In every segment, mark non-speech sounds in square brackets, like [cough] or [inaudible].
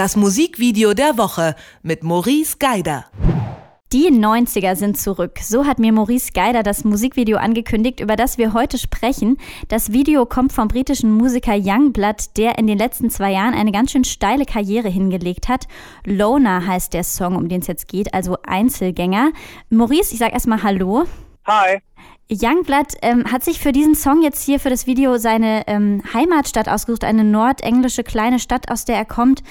Das Musikvideo der Woche mit Maurice Geider. Die 90er sind zurück. So hat mir Maurice Geider das Musikvideo angekündigt, über das wir heute sprechen. Das Video kommt vom britischen Musiker Youngblood, der in den letzten zwei Jahren eine ganz schön steile Karriere hingelegt hat. Loner heißt der Song, um den es jetzt geht, also Einzelgänger. Maurice, ich sag erstmal Hallo. Hi. Youngblood ähm, hat sich für diesen Song jetzt hier für das Video seine ähm, Heimatstadt ausgesucht, eine nordenglische kleine Stadt, aus der er kommt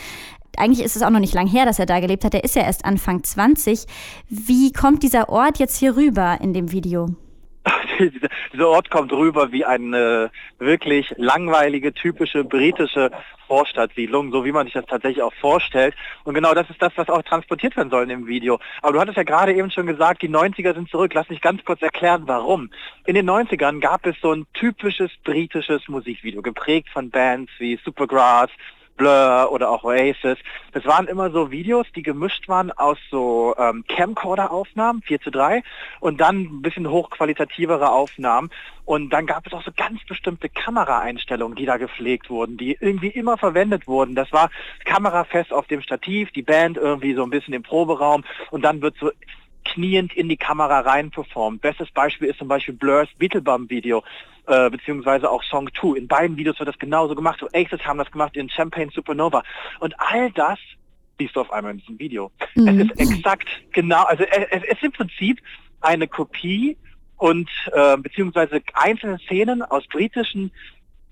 eigentlich ist es auch noch nicht lang her, dass er da gelebt hat. Er ist ja erst Anfang 20. Wie kommt dieser Ort jetzt hier rüber in dem Video? [laughs] dieser Ort kommt rüber wie eine wirklich langweilige, typische britische Vorstadtsiedlung, so wie man sich das tatsächlich auch vorstellt. Und genau das ist das, was auch transportiert werden soll in dem Video. Aber du hattest ja gerade eben schon gesagt, die 90er sind zurück. Lass mich ganz kurz erklären, warum. In den 90ern gab es so ein typisches britisches Musikvideo, geprägt von Bands wie Supergrass, Blur oder auch Oasis. Das waren immer so Videos, die gemischt waren aus so ähm, Camcorder-Aufnahmen, 4 zu 3, und dann ein bisschen hochqualitativere Aufnahmen. Und dann gab es auch so ganz bestimmte Kameraeinstellungen, die da gepflegt wurden, die irgendwie immer verwendet wurden. Das war kamerafest auf dem Stativ, die Band irgendwie so ein bisschen im Proberaum und dann wird so kniend in die Kamera rein performt. Bestes Beispiel ist zum Beispiel Blurs Beetlebum-Video, äh, beziehungsweise auch Song 2. In beiden Videos wird das genauso gemacht. Aces haben das gemacht in Champagne Supernova. Und all das siehst du auf einmal in diesem Video. Mhm. Es ist exakt genau, also es, es ist im Prinzip eine Kopie und äh, beziehungsweise einzelne Szenen aus britischen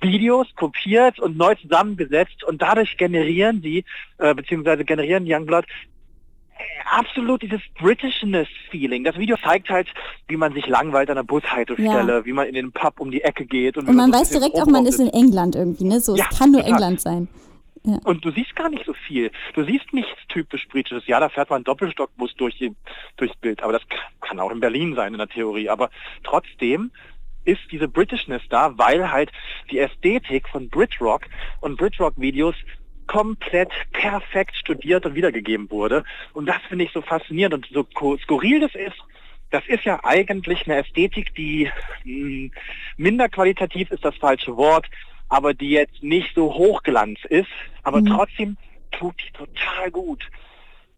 Videos kopiert und neu zusammengesetzt und dadurch generieren sie, äh, beziehungsweise generieren Youngblood absolut dieses Britishness-Feeling. Das Video zeigt halt, wie man sich langweilt an der Bushaltestelle, ja. wie man in den Pub um die Ecke geht. Und, und man, man weiß direkt auch, man ist in England irgendwie, ne? So, ja, es kann nur. England sein. Ja. Und du siehst gar nicht so viel. Du siehst nichts typisch Britisches. Ja, da fährt man Doppelstockbus durch durchs Bild, aber das kann auch in Berlin sein in der Theorie. Aber trotzdem ist diese Britishness da, weil halt die Ästhetik von Britrock und Britrock-Videos komplett perfekt studiert und wiedergegeben wurde. Und das finde ich so faszinierend und so skurril das ist. Das ist ja eigentlich eine Ästhetik, die mh, hm, minder qualitativ ist das falsche Wort, aber die jetzt nicht so hochglanz ist, aber mhm. trotzdem tut die total gut.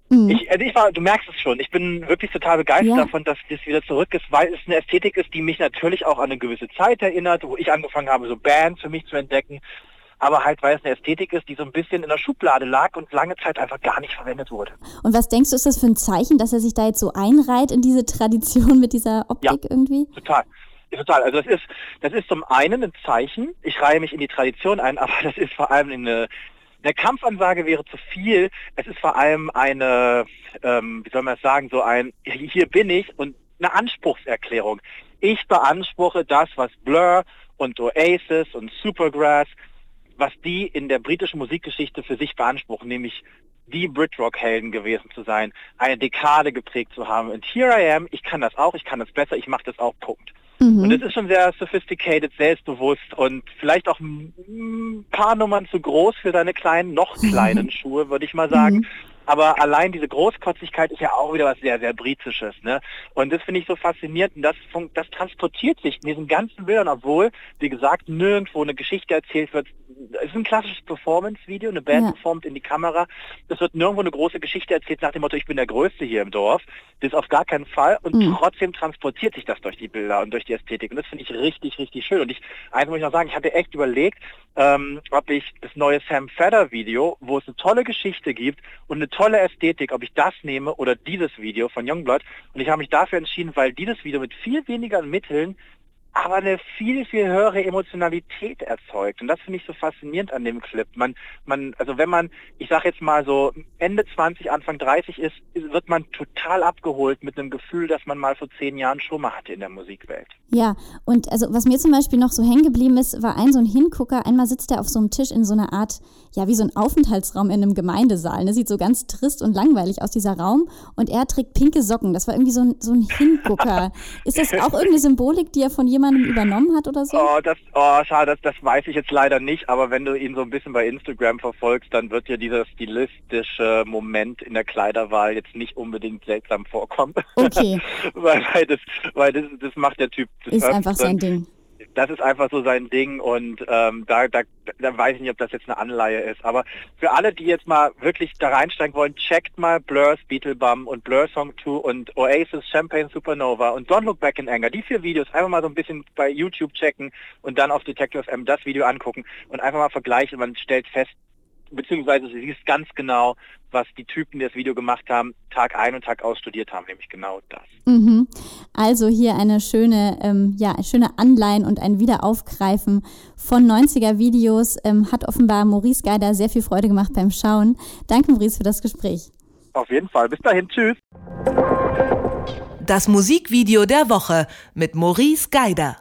Mhm. Ich, also ich war, du merkst es schon, ich bin wirklich total begeistert ja. davon, dass das wieder zurück ist, weil es eine Ästhetik ist, die mich natürlich auch an eine gewisse Zeit erinnert, wo ich angefangen habe, so Bands für mich zu entdecken aber halt, weil es eine Ästhetik ist, die so ein bisschen in der Schublade lag und lange Zeit einfach gar nicht verwendet wurde. Und was denkst du, ist das für ein Zeichen, dass er sich da jetzt so einreiht in diese Tradition mit dieser Optik ja, irgendwie? total. Total. Also das ist, das ist zum einen ein Zeichen, ich reihe mich in die Tradition ein, [laughs] aber das ist vor allem eine, eine Kampfansage wäre zu viel. Es ist vor allem eine, ähm, wie soll man das sagen, so ein, hier bin ich und eine Anspruchserklärung. Ich beanspruche das, was Blur und Oasis und Supergrass was die in der britischen Musikgeschichte für sich beanspruchen, nämlich die Britrock-Helden gewesen zu sein, eine Dekade geprägt zu haben. Und here I am, ich kann das auch, ich kann das besser, ich mache das auch, Punkt. Mhm. Und es ist schon sehr sophisticated, selbstbewusst und vielleicht auch ein paar Nummern zu groß für deine kleinen, noch [laughs] kleinen Schuhe, würde ich mal sagen. Mhm. Aber allein diese Großkotzigkeit ist ja auch wieder was sehr, sehr Britisches. Ne? Und das finde ich so faszinierend. Und das, das transportiert sich in diesen ganzen Bildern, obwohl, wie gesagt, nirgendwo eine Geschichte erzählt wird. Es ist ein klassisches Performance-Video, eine Band ja. performt in die Kamera. Es wird nirgendwo eine große Geschichte erzählt nach dem Motto, ich bin der Größte hier im Dorf. Das ist auf gar keinen Fall. Und mhm. trotzdem transportiert sich das durch die Bilder und durch die Ästhetik. Und das finde ich richtig, richtig schön. Und ich, eins muss ich noch sagen, ich hatte echt überlegt, ähm, ob ich das neue Sam Fedder Video, wo es eine tolle Geschichte gibt und eine tolle Ästhetik, ob ich das nehme oder dieses Video von Youngblood. Und ich habe mich dafür entschieden, weil dieses Video mit viel weniger Mitteln aber eine viel, viel höhere Emotionalität erzeugt. Und das finde ich so faszinierend an dem Clip. Man, man, also wenn man, ich sage jetzt mal so Ende 20, Anfang 30 ist, wird man total abgeholt mit einem Gefühl, das man mal vor zehn Jahren schon mal hatte in der Musikwelt. Ja, und also was mir zum Beispiel noch so hängen geblieben ist, war ein so ein Hingucker. Einmal sitzt er auf so einem Tisch in so einer Art, ja, wie so ein Aufenthaltsraum in einem Gemeindesaal. Das ne? sieht so ganz trist und langweilig aus, dieser Raum. Und er trägt pinke Socken. Das war irgendwie so ein, so ein Hingucker. [laughs] ist das auch irgendeine Symbolik, die er von jemandem jemandem übernommen hat oder so? Oh, das, oh schade, das, das weiß ich jetzt leider nicht, aber wenn du ihn so ein bisschen bei Instagram verfolgst, dann wird dir dieser stilistische Moment in der Kleiderwahl jetzt nicht unbedingt seltsam vorkommen. Okay. [laughs] weil, weil, das, weil das, das macht der Typ. Ist einfach sein Ding das ist einfach so sein Ding und ähm, da, da, da weiß ich nicht, ob das jetzt eine Anleihe ist. Aber für alle, die jetzt mal wirklich da reinsteigen wollen, checkt mal Blurs Beetlebum und Blur Song 2 und Oasis Champagne Supernova und Don't Look Back in Anger. Die vier Videos einfach mal so ein bisschen bei YouTube checken und dann auf Detective FM das Video angucken und einfach mal vergleichen. Man stellt fest, beziehungsweise sie siehst ganz genau, was die Typen, die das Video gemacht haben, Tag ein und Tag aus studiert haben, nämlich genau das. Mhm. Also hier eine schöne, ähm, ja, schöne Anleihen und ein Wiederaufgreifen von 90er Videos ähm, hat offenbar Maurice Geider sehr viel Freude gemacht beim Schauen. Danke, Maurice, für das Gespräch. Auf jeden Fall. Bis dahin. Tschüss. Das Musikvideo der Woche mit Maurice Geider.